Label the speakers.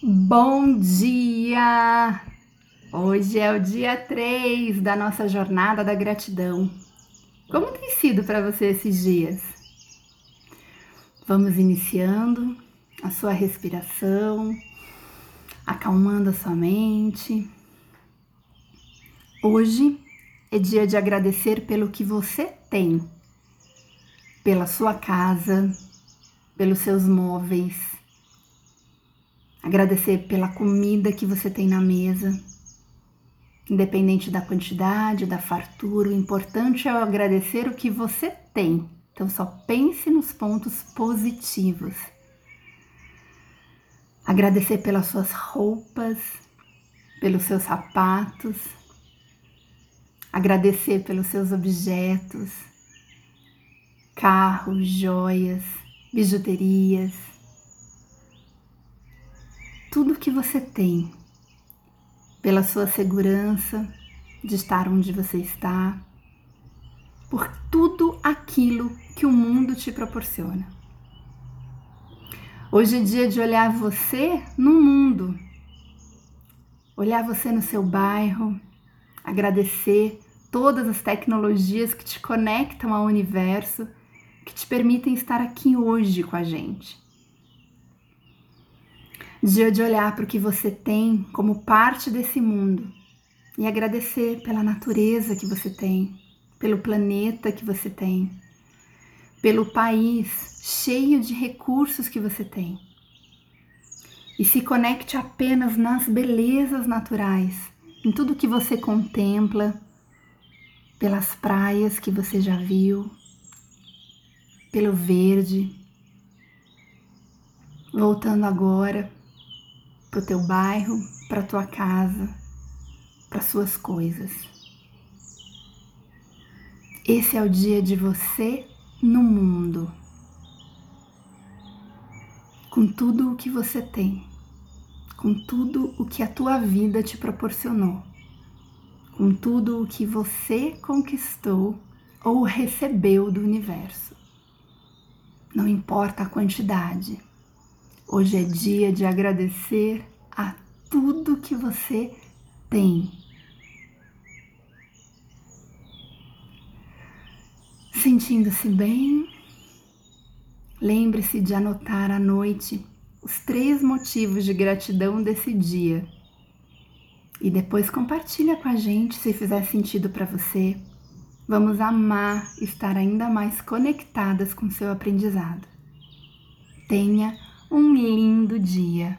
Speaker 1: Bom dia! Hoje é o dia 3 da nossa jornada da gratidão. Como tem sido para você esses dias? Vamos iniciando a sua respiração, acalmando a sua mente. Hoje é dia de agradecer pelo que você tem, pela sua casa, pelos seus móveis agradecer pela comida que você tem na mesa, independente da quantidade, da fartura, o importante é agradecer o que você tem. Então só pense nos pontos positivos. Agradecer pelas suas roupas, pelos seus sapatos, agradecer pelos seus objetos, carros, joias, bijuterias, tudo que você tem, pela sua segurança de estar onde você está, por tudo aquilo que o mundo te proporciona. Hoje é dia de olhar você no mundo, olhar você no seu bairro, agradecer todas as tecnologias que te conectam ao universo, que te permitem estar aqui hoje com a gente. Dia de olhar para o que você tem como parte desse mundo e agradecer pela natureza que você tem, pelo planeta que você tem, pelo país cheio de recursos que você tem. E se conecte apenas nas belezas naturais, em tudo que você contempla, pelas praias que você já viu, pelo verde. Voltando agora para o teu bairro, para tua casa, para suas coisas. Esse é o dia de você no mundo, com tudo o que você tem, com tudo o que a tua vida te proporcionou, com tudo o que você conquistou ou recebeu do universo. Não importa a quantidade, Hoje é dia de agradecer a tudo que você tem. Sentindo-se bem, lembre-se de anotar à noite os três motivos de gratidão desse dia. E depois compartilha com a gente se fizer sentido para você. Vamos amar estar ainda mais conectadas com seu aprendizado. Tenha um lindo dia.